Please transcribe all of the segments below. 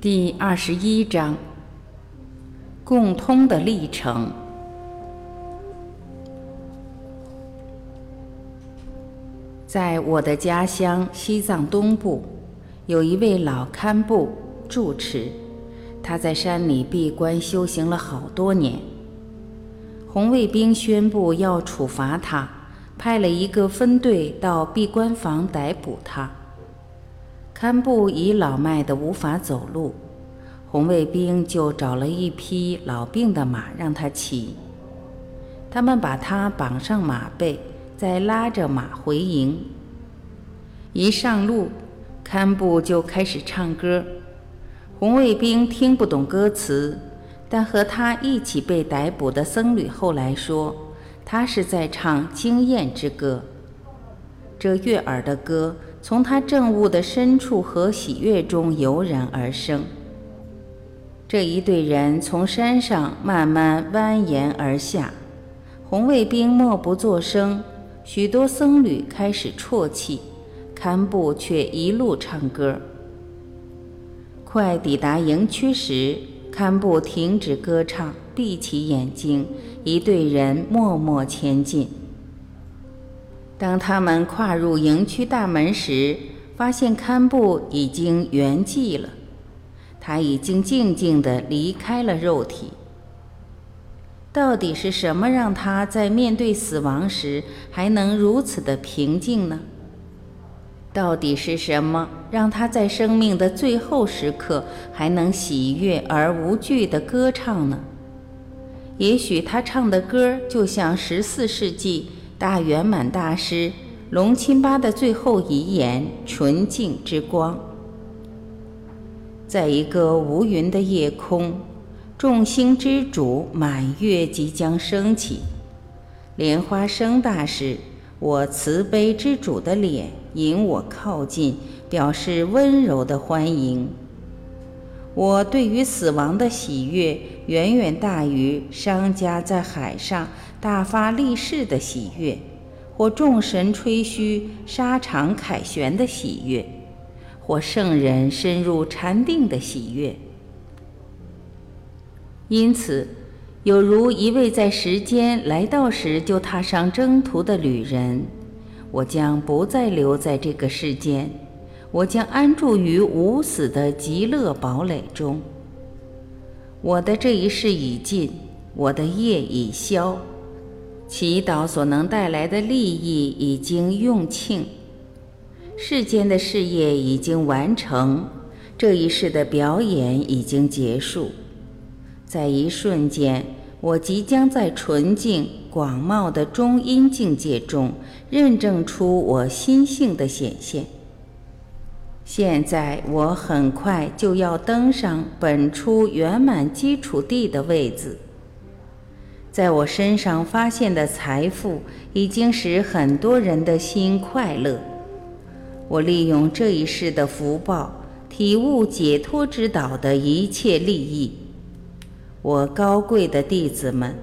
第二十一章：共通的历程。在我的家乡西藏东部，有一位老堪布住持，他在山里闭关修行了好多年。红卫兵宣布要处罚他，派了一个分队到闭关房逮捕他。堪布已老迈的无法走路，红卫兵就找了一匹老病的马让他骑。他们把他绑上马背，再拉着马回营。一上路，堪布就开始唱歌。红卫兵听不懂歌词，但和他一起被逮捕的僧侣后来说，他是在唱经验之歌。这悦耳的歌。从他正悟的深处和喜悦中油然而生。这一队人从山上慢慢蜿蜒而下，红卫兵默不作声，许多僧侣开始啜泣，堪布却一路唱歌。快抵达营区时，堪布停止歌唱，闭起眼睛，一队人默默前进。当他们跨入营区大门时，发现堪布已经圆寂了，他已经静静地离开了肉体。到底是什么让他在面对死亡时还能如此的平静呢？到底是什么让他在生命的最后时刻还能喜悦而无惧地歌唱呢？也许他唱的歌就像十四世纪。大圆满大师龙钦巴的最后遗言：“纯净之光。”在一个无云的夜空，众星之主满月即将升起。莲花生大时，我慈悲之主的脸引我靠近，表示温柔的欢迎。我对于死亡的喜悦，远远大于商家在海上。大发利市的喜悦，或众神吹嘘沙场凯旋的喜悦，或圣人深入禅定的喜悦。因此，有如一位在时间来到时就踏上征途的旅人，我将不再留在这个世间，我将安住于无死的极乐堡垒中。我的这一世已尽，我的业已消。祈祷所能带来的利益已经用罄，世间的事业已经完成，这一世的表演已经结束。在一瞬间，我即将在纯净广袤的中阴境界中认证出我心性的显现。现在，我很快就要登上本初圆满基础地的位子。在我身上发现的财富，已经使很多人的心快乐。我利用这一世的福报，体悟解脱之道的一切利益。我高贵的弟子们，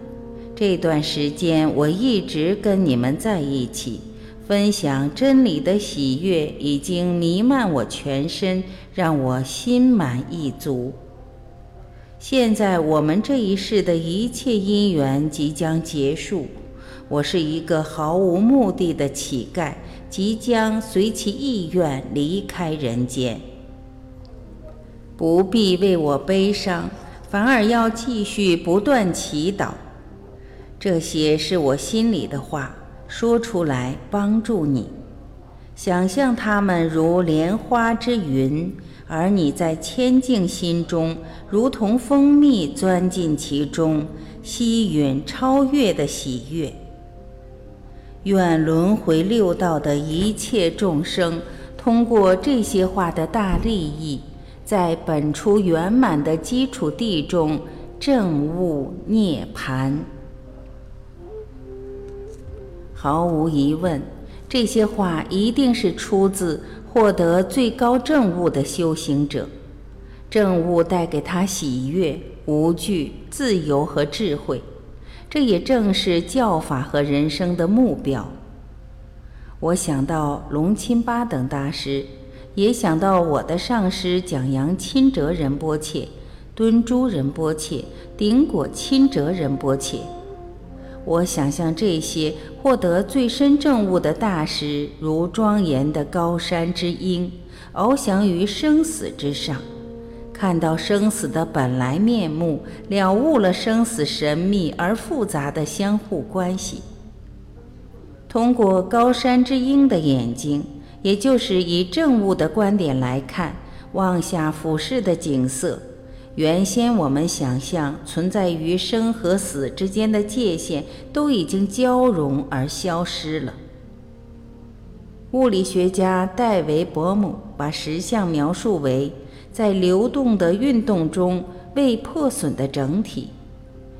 这段时间我一直跟你们在一起，分享真理的喜悦已经弥漫我全身，让我心满意足。现在我们这一世的一切因缘即将结束，我是一个毫无目的的乞丐，即将随其意愿离开人间。不必为我悲伤，反而要继续不断祈祷。这些是我心里的话，说出来帮助你。想象它们如莲花之云。而你在千境心中，如同蜂蜜钻进其中，吸吮超越的喜悦。愿轮回六道的一切众生，通过这些话的大利益，在本初圆满的基础地中证悟涅盘。毫无疑问，这些话一定是出自。获得最高正悟的修行者，正悟带给他喜悦、无惧、自由和智慧，这也正是教法和人生的目标。我想到龙钦巴等大师，也想到我的上师讲扬钦哲仁波切、敦珠仁波切、顶果钦哲仁波切。我想象这些获得最深正悟的大师，如庄严的高山之鹰，翱翔于生死之上，看到生死的本来面目，了悟了生死神秘而复杂的相互关系。通过高山之鹰的眼睛，也就是以正悟的观点来看，望下俯视的景色。原先我们想象存在于生和死之间的界限都已经交融而消失了。物理学家戴维·伯姆把实相描述为在流动的运动中未破损的整体，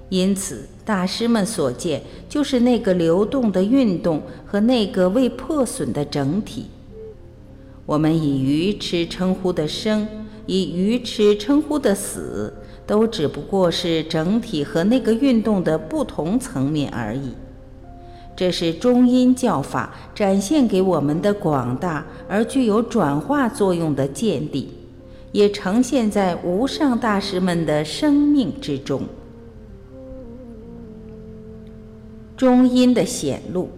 因此大师们所见就是那个流动的运动和那个未破损的整体。我们以愚痴称呼的生。以愚痴称呼的死，都只不过是整体和那个运动的不同层面而已。这是中阴教法展现给我们的广大而具有转化作用的见地，也呈现在无上大师们的生命之中。中阴的显露，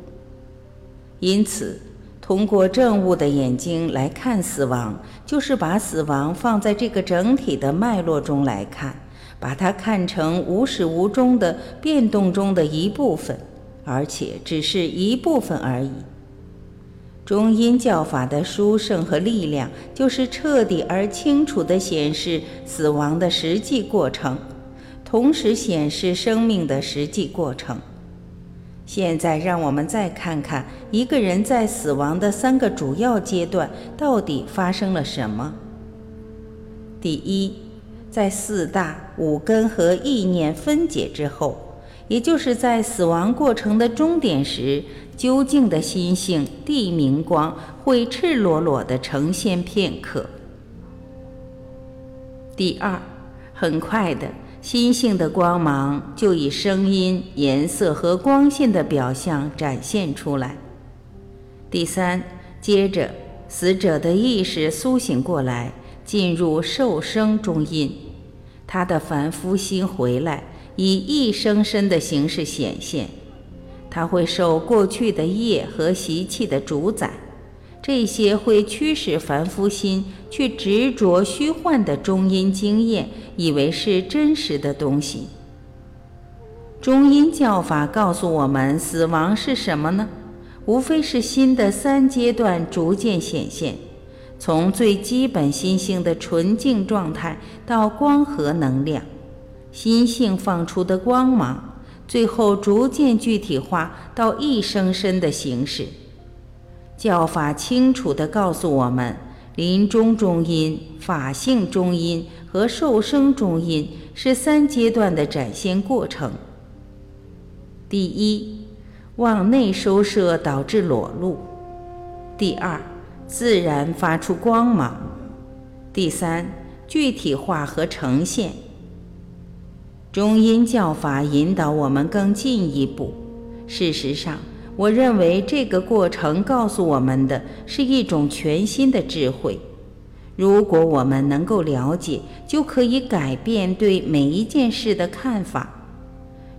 因此。通过正悟的眼睛来看死亡，就是把死亡放在这个整体的脉络中来看，把它看成无始无终的变动中的一部分，而且只是一部分而已。中阴教法的殊胜和力量，就是彻底而清楚地显示死亡的实际过程，同时显示生命的实际过程。现在，让我们再看看一个人在死亡的三个主要阶段到底发生了什么。第一，在四大五根和意念分解之后，也就是在死亡过程的终点时，究竟的心性地明光会赤裸裸地呈现片刻。第二，很快的。心性的光芒就以声音、颜色和光线的表象展现出来。第三，接着死者的意识苏醒过来，进入受生中阴，他的凡夫心回来，以一生身的形式显现，他会受过去的业和习气的主宰。这些会驱使凡夫心去执着虚幻的中阴经验，以为是真实的东西。中阴教法告诉我们，死亡是什么呢？无非是心的三阶段逐渐显现，从最基本心性的纯净状态到光和能量，心性放出的光芒，最后逐渐具体化到一生身的形式。教法清楚地告诉我们，临终中阴、法性中阴和受生中阴是三阶段的展现过程。第一，往内收摄导致裸露；第二，自然发出光芒；第三，具体化和呈现。中阴教法引导我们更进一步。事实上。我认为这个过程告诉我们的是一种全新的智慧。如果我们能够了解，就可以改变对每一件事的看法。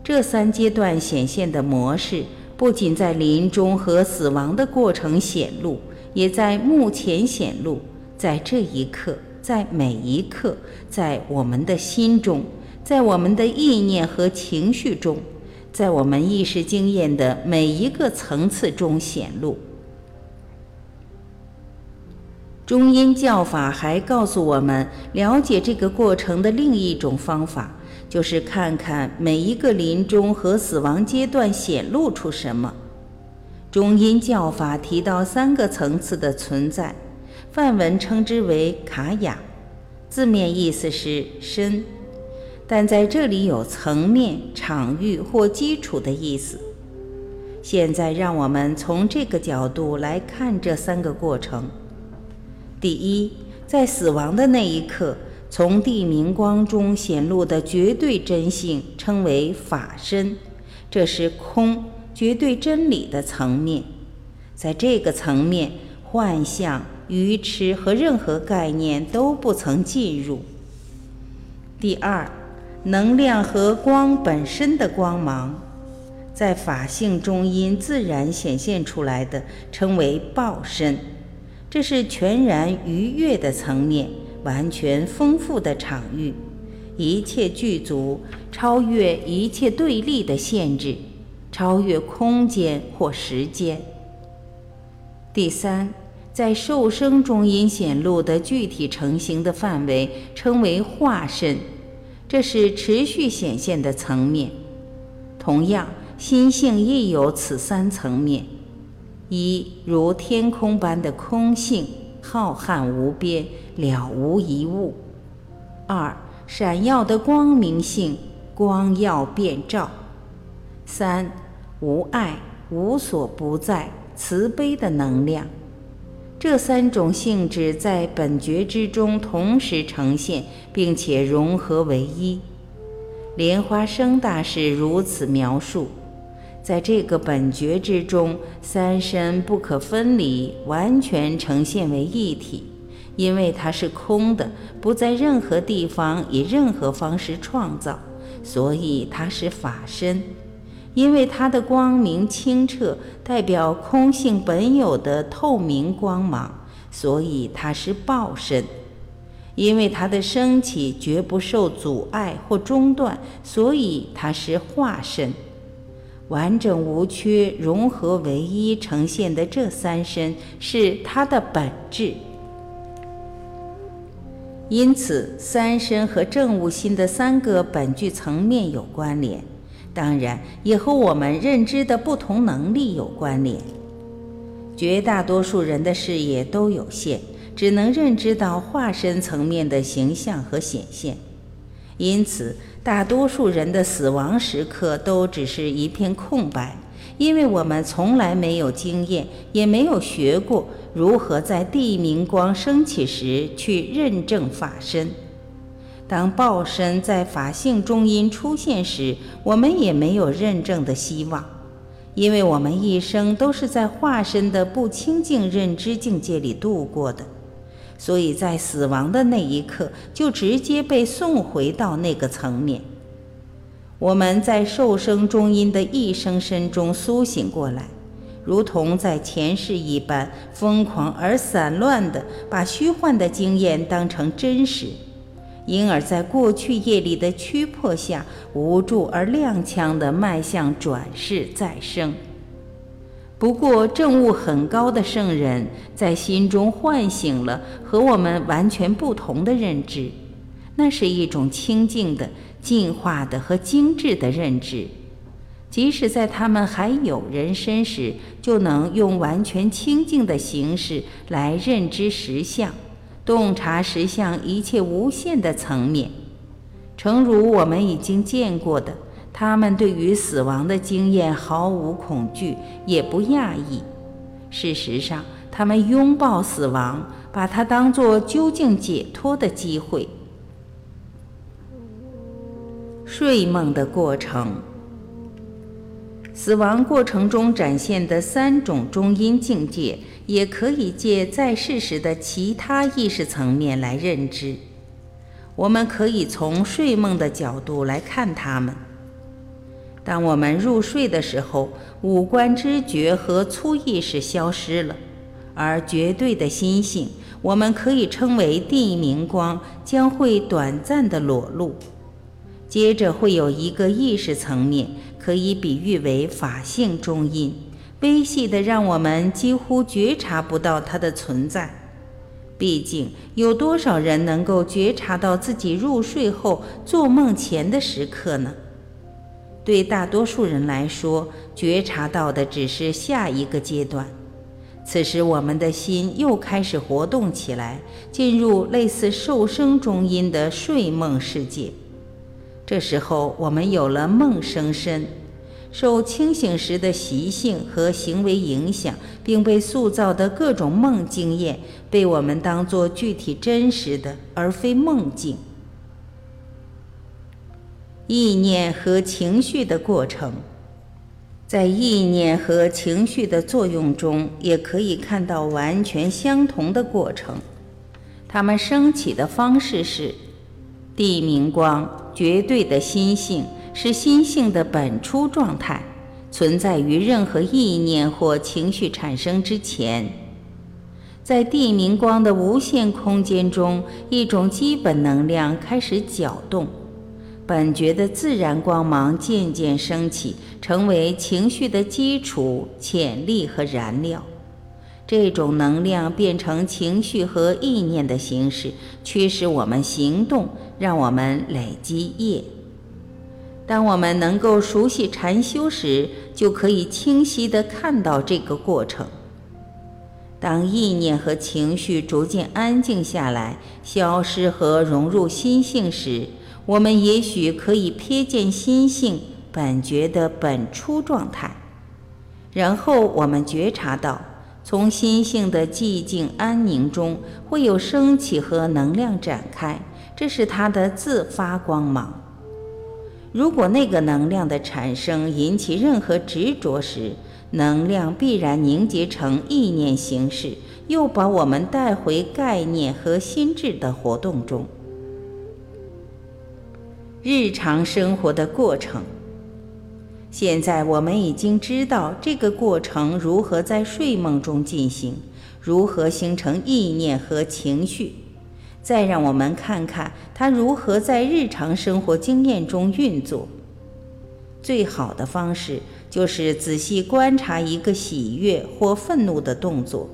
这三阶段显现的模式，不仅在临终和死亡的过程显露，也在目前显露，在这一刻，在每一刻，在我们的心中，在我们的意念和情绪中。在我们意识经验的每一个层次中显露。中阴教法还告诉我们，了解这个过程的另一种方法，就是看看每一个临终和死亡阶段显露出什么。中阴教法提到三个层次的存在，梵文称之为卡雅，字面意思是身。但在这里有层面、场域或基础的意思。现在让我们从这个角度来看这三个过程。第一，在死亡的那一刻，从地明光中显露的绝对真性称为法身，这是空绝对真理的层面。在这个层面，幻象、愚痴和任何概念都不曾进入。第二，能量和光本身的光芒，在法性中因自然显现出来的，称为报身。这是全然愉悦的层面，完全丰富的场域，一切具足，超越一切对立的限制，超越空间或时间。第三，在受生中因显露的具体成型的范围称为化身，这是持续显现的层面。同样，心性亦有此三层面：一如天空般的空性，浩瀚无边，了无一物；二闪耀的光明性，光耀遍照；三无爱，无所不在。慈悲的能量，这三种性质在本觉之中同时呈现，并且融合为一。莲花生大师如此描述：在这个本觉之中，三身不可分离，完全呈现为一体，因为它是空的，不在任何地方以任何方式创造，所以它是法身。因为它的光明清澈，代表空性本有的透明光芒，所以它是报身；因为它的升起绝不受阻碍或中断，所以它是化身。完整无缺、融合唯一呈现的这三身是它的本质。因此，三身和正悟心的三个本具层面有关联。当然，也和我们认知的不同能力有关联。绝大多数人的视野都有限，只能认知到化身层面的形象和显现，因此，大多数人的死亡时刻都只是一片空白，因为我们从来没有经验，也没有学过如何在地明光升起时去认证法身。当报身在法性中因出现时，我们也没有认证的希望，因为我们一生都是在化身的不清净认知境界里度过的，所以在死亡的那一刻就直接被送回到那个层面。我们在受生中因的一生身中苏醒过来，如同在前世一般，疯狂而散乱地把虚幻的经验当成真实。因而，在过去业力的驱迫下，无助而踉跄地迈向转世再生。不过，证悟很高的圣人在心中唤醒了和我们完全不同的认知，那是一种清净的、进化的和精致的认知。即使在他们还有人身时，就能用完全清净的形式来认知实相。洞察实相一切无限的层面，诚如我们已经见过的，他们对于死亡的经验毫无恐惧，也不讶异。事实上，他们拥抱死亡，把它当作究竟解脱的机会。睡梦的过程，死亡过程中展现的三种中阴境界。也可以借在世时的其他意识层面来认知。我们可以从睡梦的角度来看它们。当我们入睡的时候，五官知觉和粗意识消失了，而绝对的心性，我们可以称为地明光，将会短暂的裸露。接着会有一个意识层面，可以比喻为法性中阴。微细的，让我们几乎觉察不到它的存在。毕竟，有多少人能够觉察到自己入睡后做梦前的时刻呢？对大多数人来说，觉察到的只是下一个阶段。此时，我们的心又开始活动起来，进入类似受生中阴的睡梦世界。这时候，我们有了梦生身。受清醒时的习性和行为影响，并被塑造的各种梦经验，被我们当作具体真实的，而非梦境。意念和情绪的过程，在意念和情绪的作用中，也可以看到完全相同的过程。它们升起的方式是：地明光，绝对的心性，是心性的本初状态，存在于任何意念或情绪产生之前。在地明光的无限空间中，一种基本能量开始搅动。本觉的自然光芒渐渐升起，成为情绪的基础、潜力和燃料。这种能量变成情绪和意念的形式，驱使我们行动，让我们累积业。当我们能够熟悉禅修时，就可以清晰地看到这个过程。当意念和情绪逐渐安静下来，消失和融入心性时，我们也许可以瞥见心性本觉的本初状态，然后我们觉察到，从心性的寂静安宁中会有升起和能量展开，这是它的自发光芒。如果那个能量的产生引起任何执着时，能量必然凝结成意念形式，又把我们带回概念和心智的活动中。日常生活的过程。现在我们已经知道这个过程如何在睡梦中进行，如何形成意念和情绪。再让我们看看它如何在日常生活经验中运作。最好的方式就是仔细观察一个喜悦或愤怒的动作，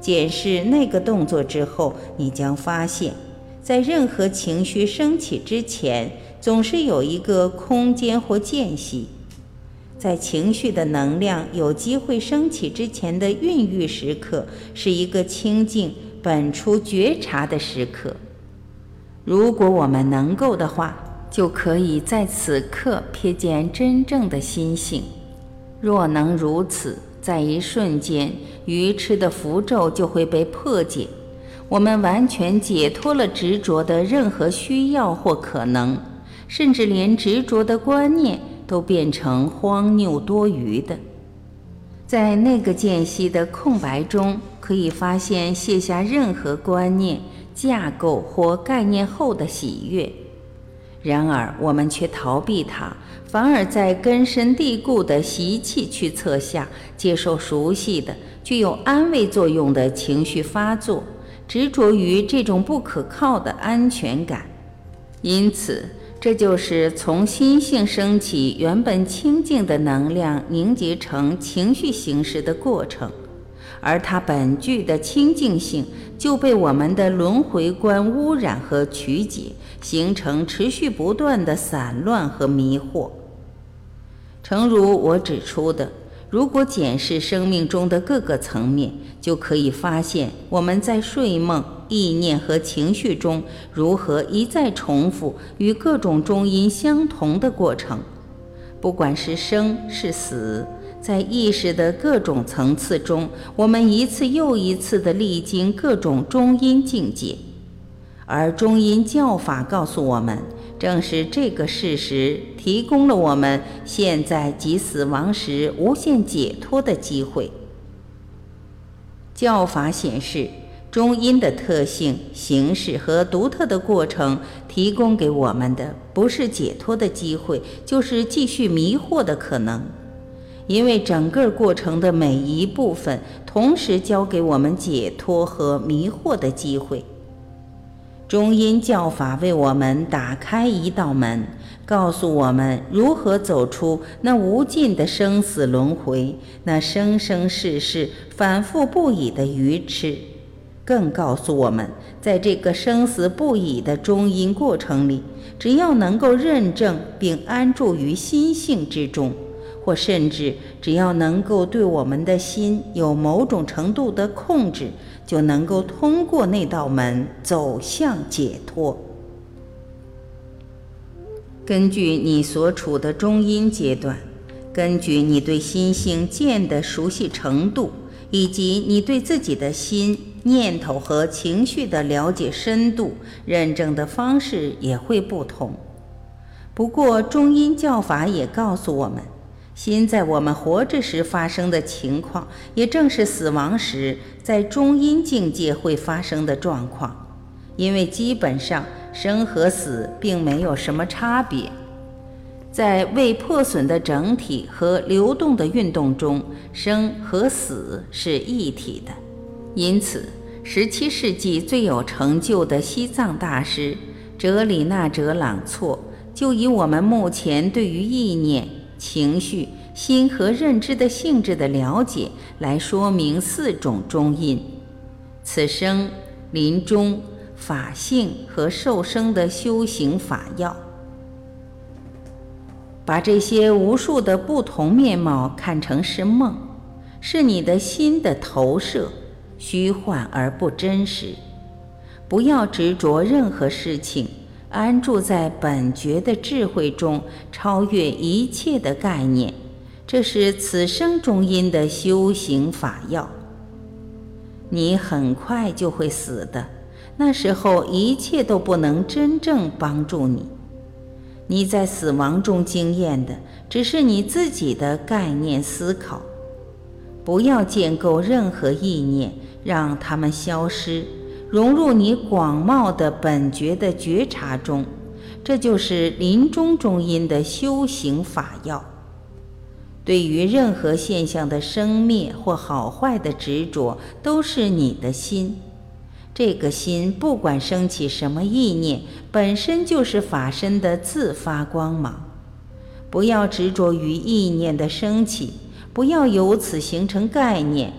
检视那个动作之后，你将发现，在任何情绪升起之前。总是有一个空间或间隙，在情绪的能量有机会升起之前的孕育时刻，是一个清净本初觉察的时刻。如果我们能够的话，就可以在此刻瞥见真正的心性。若能如此，在一瞬间，愚痴的符咒就会被破解，我们完全解脱了执着的任何需要或可能。甚至连执着的观念都变成荒谬多余的，在那个间隙的空白中，可以发现卸下任何观念、架构或概念后的喜悦。然而，我们却逃避它，反而在根深蒂固的习气驱策下，接受熟悉的、具有安慰作用的情绪发作，执着于这种不可靠的安全感。因此。这就是从心性升起原本清净的能量凝结成情绪形式的过程，而它本具的清净性就被我们的轮回观污染和曲解，形成持续不断的散乱和迷惑。诚如我指出的。如果检视生命中的各个层面，就可以发现我们在睡梦、意念和情绪中如何一再重复与各种中音相同的过程。不管是生是死，在意识的各种层次中，我们一次又一次地历经各种中音境界，而中音教法告诉我们。正是这个事实提供了我们现在及死亡时无限解脱的机会。教法显示，中阴的特性、形式和独特的过程，提供给我们的不是解脱的机会，就是继续迷惑的可能。因为整个过程的每一部分，同时教给我们解脱和迷惑的机会。中阴教法为我们打开一道门，告诉我们如何走出那无尽的生死轮回，那生生世世反复不已的愚痴。更告诉我们，在这个生死不已的中阴过程里，只要能够认证并安住于心性之中，或甚至只要能够对我们的心有某种程度的控制。就能够通过那道门走向解脱。根据你所处的中阴阶段，根据你对心性见的熟悉程度，以及你对自己的心、念头和情绪的了解深度，认证的方式也会不同。不过，中阴教法也告诉我们，心在我们活着时发生的情况，也正是死亡时在中阴境界会发生的状况。因为基本上生和死并没有什么差别，在未破损的整体和流动的运动中，生和死是一体的。因此，十七世纪最有成就的西藏大师哲里纳哲朗措，就以我们目前对于意念。情绪、心和认知的性质的了解，来说明四种中因：此生、临终、法性和受生的修行法要。把这些无数的不同面貌看成是梦，是你的心的投射，虚幻而不真实。不要执着任何事情。安住在本觉的智慧中，超越一切的概念，这是此生中因的修行法要。你很快就会死的，那时候一切都不能真正帮助你。你在死亡中经验的，只是你自己的概念思考。不要建构任何意念，让它们消失。融入你广袤的本觉的觉察中，这就是临终中因的修行法要。对于任何现象的生灭或好坏的执着，都是你的心。这个心不管升起什么意念，本身就是法身的自发光芒。不要执着于意念的升起，不要由此形成概念，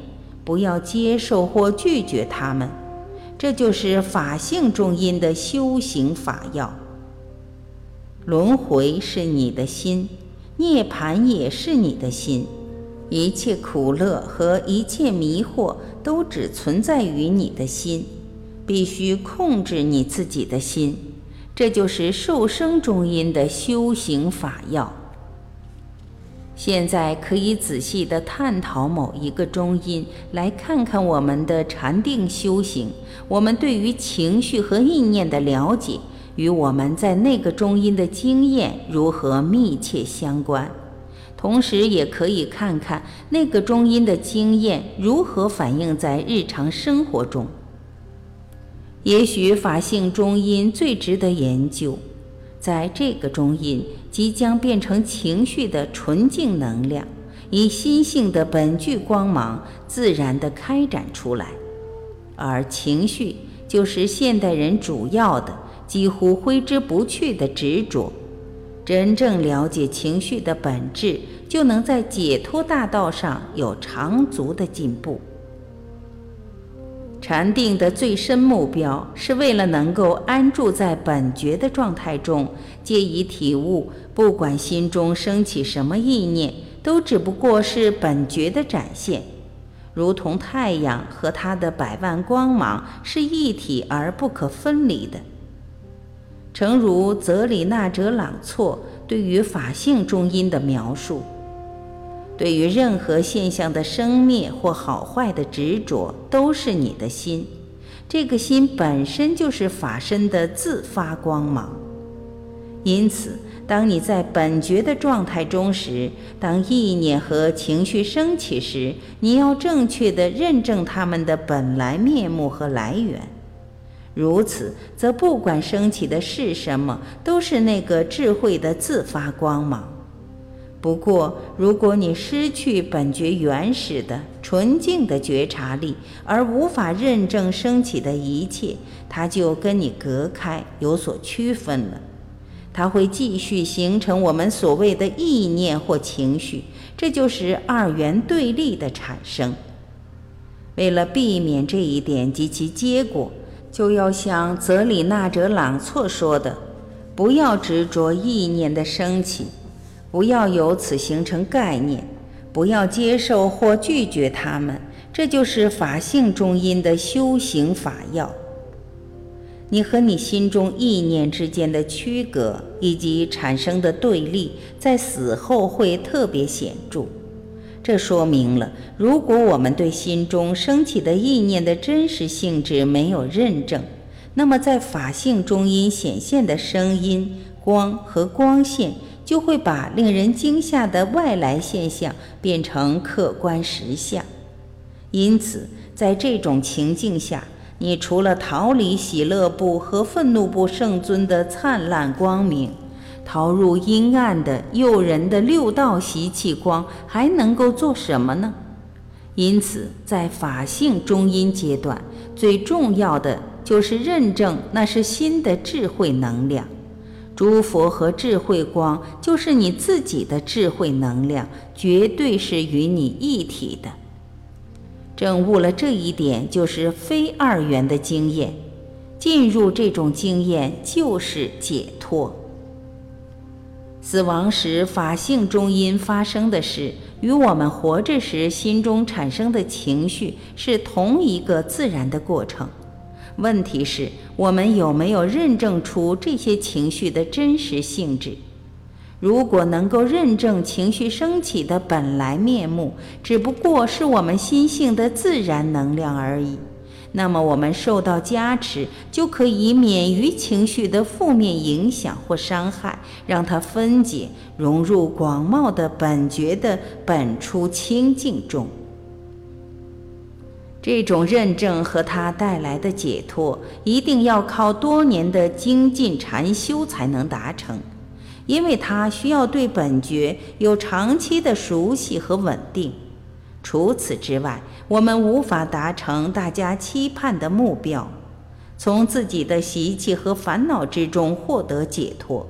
不要接受或拒绝它们。这就是法性中因的修行法要。轮回是你的心，涅槃也是你的心，一切苦乐和一切迷惑都只存在于你的心，必须控制你自己的心。这就是受生中因的修行法要。现在可以仔细的探讨某一个中音，来看看我们的禅定修行，我们对于情绪和意念的了解，与我们在那个中音的经验如何密切相关。同时，也可以看看那个中音的经验如何反映在日常生活中。也许法性中音最值得研究。在这个中音即将变成情绪的纯净能量，以心性的本具光芒自然地开展出来，而情绪就是现代人主要的、几乎挥之不去的执着。真正了解情绪的本质，就能在解脱大道上有长足的进步。禅定的最深目标，是为了能够安住在本觉的状态中，借以体悟，不管心中升起什么意念，都只不过是本觉的展现，如同太阳和它的百万光芒是一体而不可分离的。诚如泽里纳哲朗措对于法性中因的描述。对于任何现象的生灭或好坏的执着，都是你的心。这个心本身就是法身的自发光芒。因此，当你在本觉的状态中时，当意念和情绪升起时，你要正确的认证它们的本来面目和来源。如此，则不管升起的是什么，都是那个智慧的自发光芒。不过，如果你失去本觉原始的纯净的觉察力，而无法认证升起的一切，它就跟你隔开，有所区分了。它会继续形成我们所谓的意念或情绪，这就是二元对立的产生。为了避免这一点及其结果，就要像泽里纳哲朗措说的，不要执着意念的升起。不要由此形成概念，不要接受或拒绝它们，这就是法性中因的修行法要。你和你心中意念之间的区隔以及产生的对立，在死后会特别显著。这说明了，如果我们对心中升起的意念的真实性质没有认证，那么在法性中因显现的声音、光和光线。就会把令人惊吓的外来现象变成客观实相。因此，在这种情境下，你除了逃离喜乐部和愤怒部圣尊的灿烂光明，逃入阴暗的诱人的六道习气光，还能够做什么呢？因此，在法性中阴阶段，最重要的就是认证那是新的智慧能量。诸佛和智慧光就是你自己的智慧能量，绝对是与你一体的。证悟了这一点，就是非二元的经验。进入这种经验，就是解脱。死亡时法性中因发生的事。与我们活着时心中产生的情绪是同一个自然的过程。问题是，我们有没有认证出这些情绪的真实性质？如果能够认证情绪升起的本来面目，只不过是我们心性的自然能量而已。那么，我们受到加持，就可以免于情绪的负面影响或伤害，让它分解融入广袤的本觉的本初清净中。这种认证和它带来的解脱，一定要靠多年的精进禅修才能达成，因为它需要对本觉有长期的熟悉和稳定。除此之外，我们无法达成大家期盼的目标，从自己的习气和烦恼之中获得解脱。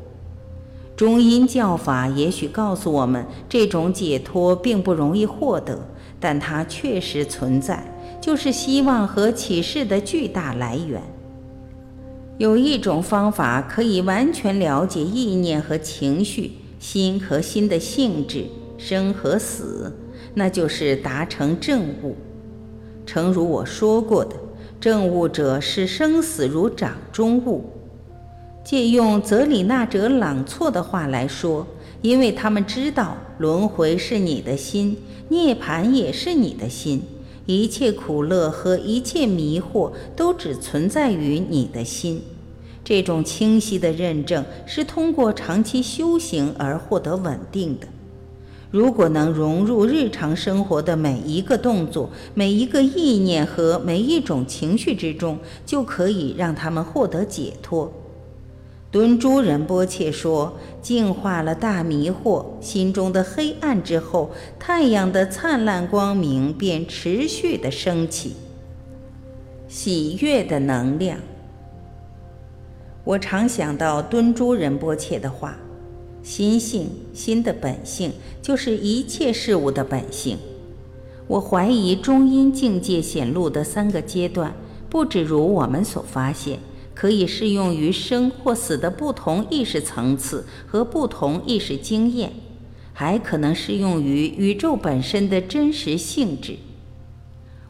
中阴教法也许告诉我们，这种解脱并不容易获得，但它确实存在，就是希望和启示的巨大来源。有一种方法可以完全了解意念和情绪、心和心的性质、生和死。那就是达成正悟。诚如我说过的，正悟者视生死如掌中物。借用泽里纳哲朗措的话来说，因为他们知道轮回是你的心，涅槃也是你的心，一切苦乐和一切迷惑都只存在于你的心。这种清晰的认证是通过长期修行而获得稳定的。如果能融入日常生活的每一个动作、每一个意念和每一种情绪之中，就可以让他们获得解脱。敦珠仁波切说：“净化了大迷惑，心中的黑暗之后，太阳的灿烂光明便持续的升起。喜悦的能量。”我常想到敦珠仁波切的话。心性，心的本性就是一切事物的本性。我怀疑中阴境界显露的三个阶段，不只如我们所发现，可以适用于生或死的不同意识层次和不同意识经验，还可能适用于宇宙本身的真实性质。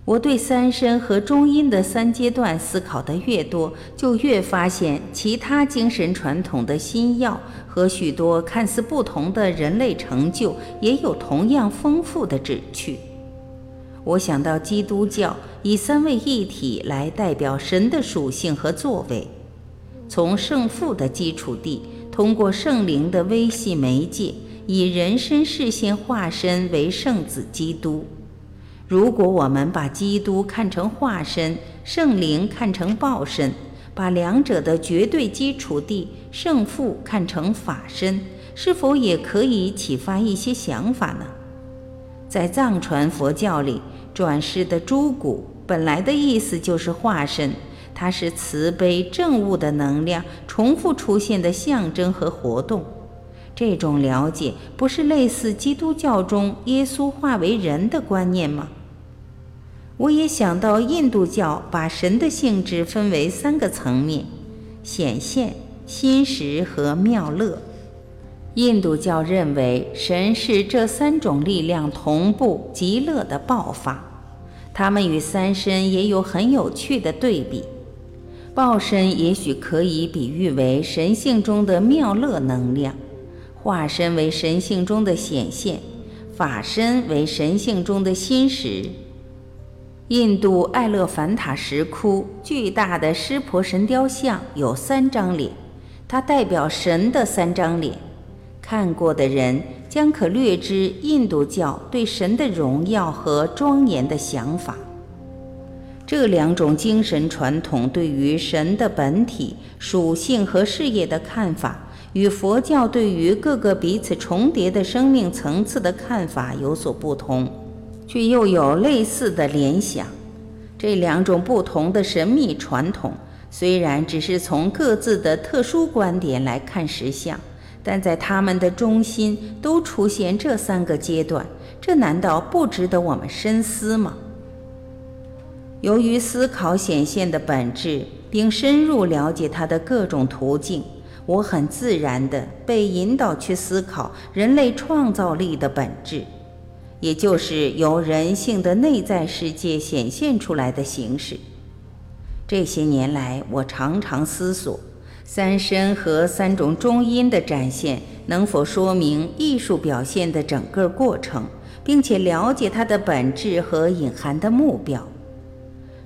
我对三身和中阴的三阶段思考的越多，就越发现其他精神传统的新药和许多看似不同的人类成就也有同样丰富的旨趣。我想到基督教以三位一体来代表神的属性和作为，从圣父的基础地，通过圣灵的微细媒介，以人身视线化身为圣子基督。如果我们把基督看成化身，圣灵看成报身，把两者的绝对基础地圣父看成法身，是否也可以启发一些想法呢？在藏传佛教里，转世的诸古本来的意思就是化身，它是慈悲正悟的能量重复出现的象征和活动。这种了解不是类似基督教中耶稣化为人的观念吗？我也想到，印度教把神的性质分为三个层面：显现、心识和妙乐。印度教认为神是这三种力量同步极乐的爆发，它们与三身也有很有趣的对比。报身也许可以比喻为神性中的妙乐能量，化身为神性中的显现，法身为神性中的心识。印度艾勒凡塔石窟巨大的湿婆神雕像有三张脸，它代表神的三张脸。看过的人将可略知印度教对神的荣耀和庄严的想法。这两种精神传统对于神的本体、属性和事业的看法，与佛教对于各个彼此重叠的生命层次的看法有所不同，却又有类似的联想。这两种不同的神秘传统，虽然只是从各自的特殊观点来看实相，但在他们的中心都出现这三个阶段，这难道不值得我们深思吗？由于思考显现的本质，并深入了解它的各种途径，我很自然地被引导去思考人类创造力的本质，也就是由人性的内在世界显现出来的形式。这些年来，我常常思索，三声和三种中音的展现能否说明艺术表现的整个过程，并且了解它的本质和隐含的目标。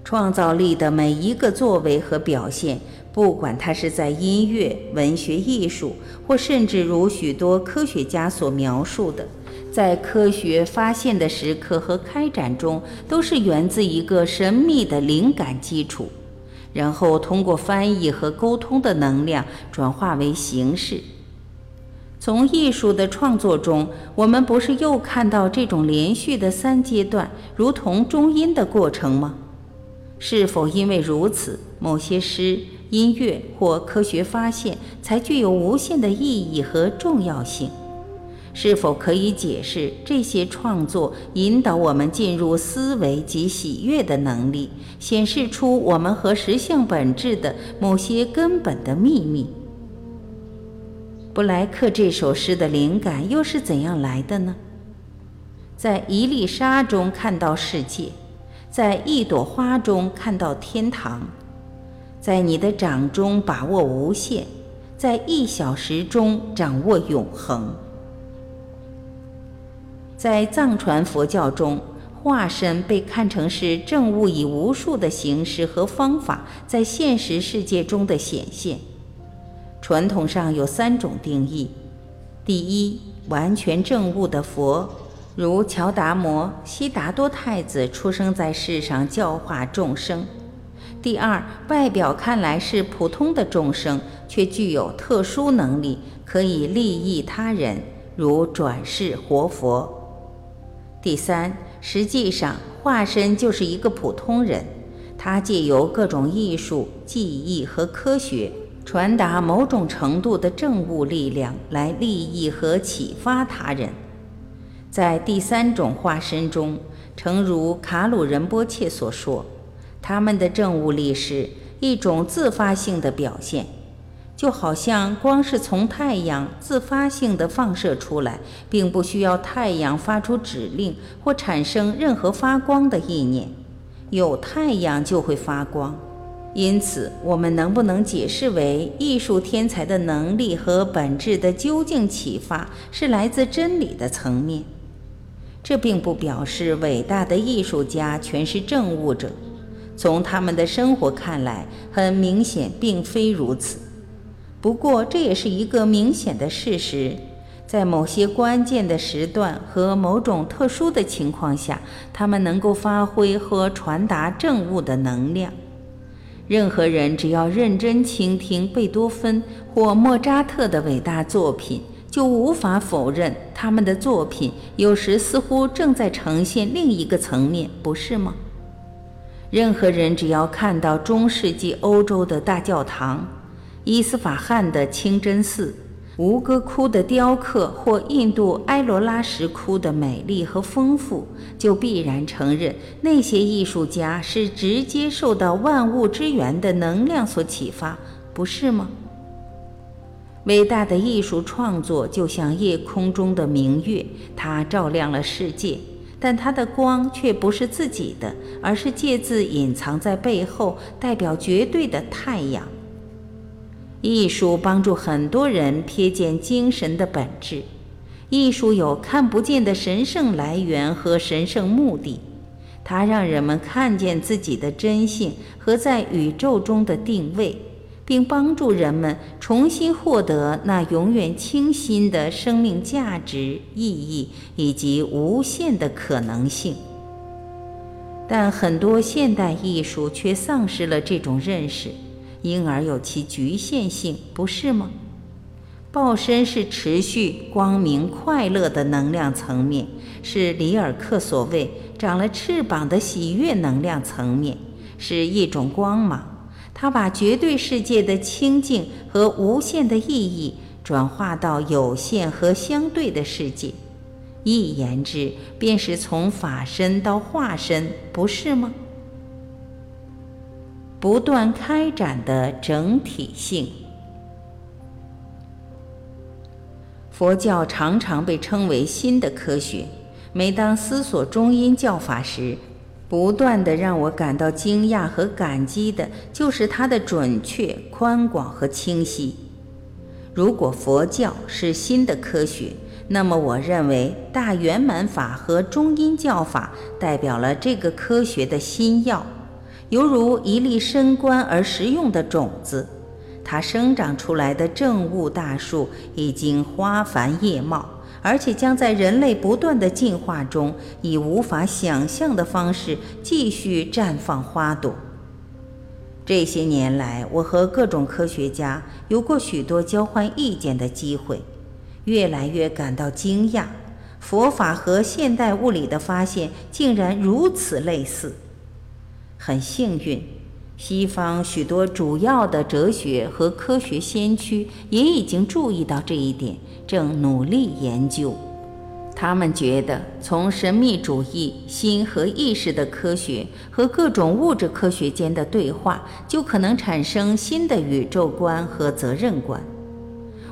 创造力的每一个作为和表现，不管它是在音乐、文学、艺术，或甚至如许多科学家所描述的，在科学发现的时刻和开展中，都是源自一个神秘的灵感基础，然后通过翻译和沟通的能量转化为形式。从艺术的创作中，我们不是又看到这种连续的三阶段，如同中音的过程吗？是否因为如此，某些诗、音乐或科学发现才具有无限的意义和重要性？是否可以解释这些创作引导我们进入思维及喜悦的能力，显示出我们和实相本质的某些根本的秘密？布莱克这首诗的灵感又是怎样来的呢？在一粒沙中看到世界。在一朵花中看到天堂，在你的掌中把握无限，在一小时中掌握永恒。在藏传佛教中，化身被看成是正物以无数的形式和方法在现实世界中的显现。传统上有三种定义：第一，完全正物的佛。如乔达摩、悉达多太子出生在世上教化众生。第二，外表看来是普通的众生，却具有特殊能力，可以利益他人，如转世活佛。第三，实际上化身就是一个普通人，他借由各种艺术、技艺和科学，传达某种程度的政务力量，来利益和启发他人。在第三种化身中，诚如卡鲁仁波切所说，他们的正物力是一种自发性的表现，就好像光是从太阳自发性的放射出来，并不需要太阳发出指令或产生任何发光的意念，有太阳就会发光。因此，我们能不能解释为艺术天才的能力和本质的究竟启发是来自真理的层面？这并不表示伟大的艺术家全是政务者，从他们的生活看来，很明显并非如此。不过，这也是一个明显的事实：在某些关键的时段和某种特殊的情况下，他们能够发挥和传达政务的能量。任何人只要认真倾听贝多芬或莫扎特的伟大作品。就无法否认他们的作品有时似乎正在呈现另一个层面，不是吗？任何人只要看到中世纪欧洲的大教堂、伊斯法罕的清真寺、吴哥窟的雕刻或印度埃罗拉石窟的美丽和丰富，就必然承认那些艺术家是直接受到万物之源的能量所启发，不是吗？伟大的艺术创作就像夜空中的明月，它照亮了世界，但它的光却不是自己的，而是借自隐藏在背后、代表绝对的太阳。艺术帮助很多人瞥见精神的本质。艺术有看不见的神圣来源和神圣目的，它让人们看见自己的真性和在宇宙中的定位。并帮助人们重新获得那永远清新的生命价值、意义以及无限的可能性。但很多现代艺术却丧失了这种认识，因而有其局限性，不是吗？报身是持续光明、快乐的能量层面，是里尔克所谓长了翅膀的喜悦能量层面，是一种光芒。它把绝对世界的清净和无限的意义转化到有限和相对的世界，一言之，便是从法身到化身，不是吗？不断开展的整体性。佛教常常被称为新的科学。每当思索中阴教法时，不断的让我感到惊讶和感激的，就是它的准确、宽广和清晰。如果佛教是新的科学，那么我认为大圆满法和中阴教法代表了这个科学的新药，犹如一粒深观而实用的种子。它生长出来的正悟大树已经花繁叶茂。而且将在人类不断的进化中，以无法想象的方式继续绽放花朵。这些年来，我和各种科学家有过许多交换意见的机会，越来越感到惊讶：佛法和现代物理的发现竟然如此类似。很幸运，西方许多主要的哲学和科学先驱也已经注意到这一点。正努力研究，他们觉得从神秘主义、心和意识的科学和各种物质科学间的对话，就可能产生新的宇宙观和责任观。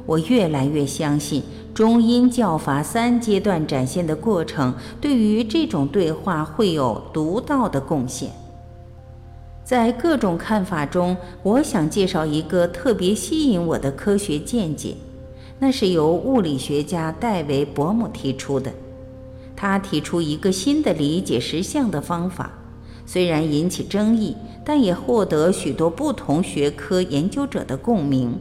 我越来越相信中阴教法三阶段展现的过程对于这种对话会有独到的贡献。在各种看法中，我想介绍一个特别吸引我的科学见解。那是由物理学家戴维·伯姆提出的。他提出一个新的理解实相的方法，虽然引起争议，但也获得许多不同学科研究者的共鸣，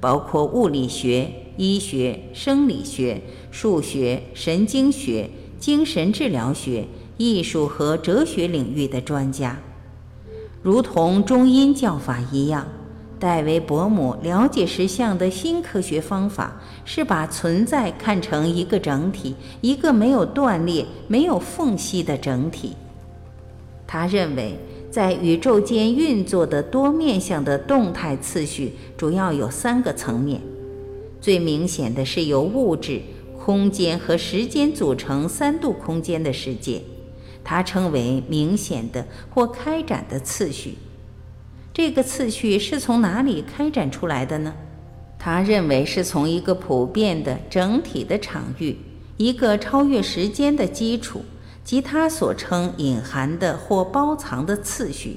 包括物理学、医学、生理学、数学、神经学、精神治疗学、艺术和哲学领域的专家，如同中阴教法一样。戴维·伯姆了解实相的新科学方法是把存在看成一个整体，一个没有断裂、没有缝隙的整体。他认为，在宇宙间运作的多面向的动态次序主要有三个层面，最明显的是由物质、空间和时间组成三度空间的世界，他称为明显的或开展的次序。这个次序是从哪里开展出来的呢？他认为是从一个普遍的整体的场域，一个超越时间的基础，即他所称隐含的或包藏的次序。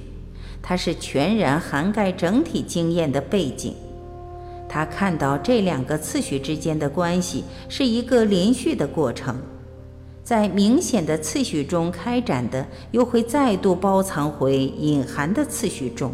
它是全然涵盖整体经验的背景。他看到这两个次序之间的关系是一个连续的过程，在明显的次序中开展的，又会再度包藏回隐含的次序中。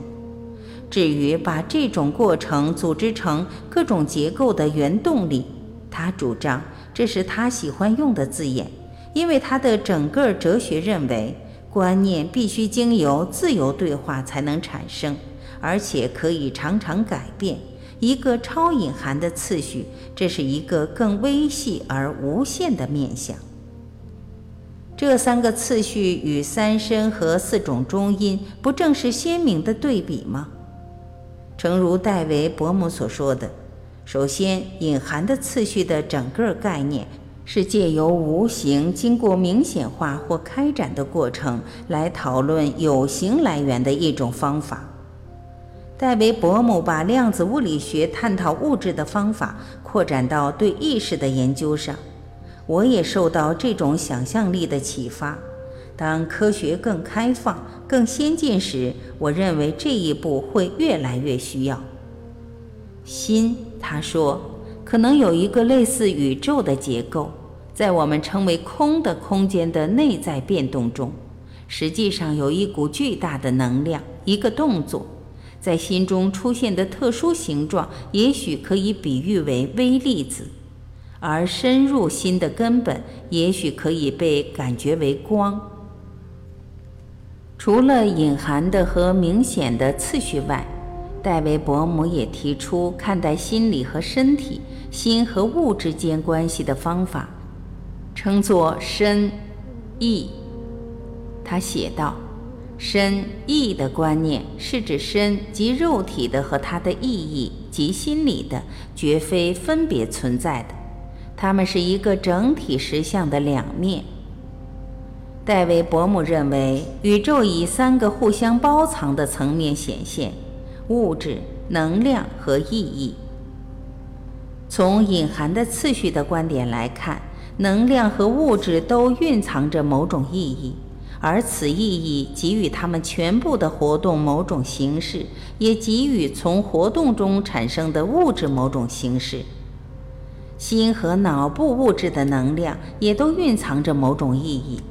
至于把这种过程组织成各种结构的原动力，他主张这是他喜欢用的字眼，因为他的整个哲学认为观念必须经由自由对话才能产生，而且可以常常改变。一个超隐含的次序，这是一个更微细而无限的面相。这三个次序与三身和四种中音，不正是鲜明的对比吗？诚如戴维·伯姆所说的，首先，隐含的次序的整个概念是借由无形经过明显化或开展的过程来讨论有形来源的一种方法。戴维·伯姆把量子物理学探讨物质的方法扩展到对意识的研究上，我也受到这种想象力的启发。当科学更开放、更先进时，我认为这一步会越来越需要。心，他说，可能有一个类似宇宙的结构，在我们称为空的空间的内在变动中，实际上有一股巨大的能量，一个动作，在心中出现的特殊形状，也许可以比喻为微粒子，而深入心的根本，也许可以被感觉为光。除了隐含的和明显的次序外，戴维伯姆也提出看待心理和身体、心和物之间关系的方法，称作身意。他写道：“身意的观念是指身及肉体的和它的意义及心理的，绝非分别存在的，它们是一个整体实相的两面。”戴维·伯姆认为，宇宙以三个互相包藏的层面显现：物质、能量和意义。从隐含的次序的观点来看，能量和物质都蕴藏着某种意义，而此意义给予它们全部的活动某种形式，也给予从活动中产生的物质某种形式。心和脑部物质的能量也都蕴藏着某种意义。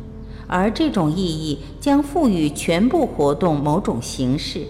而这种意义将赋予全部活动某种形式，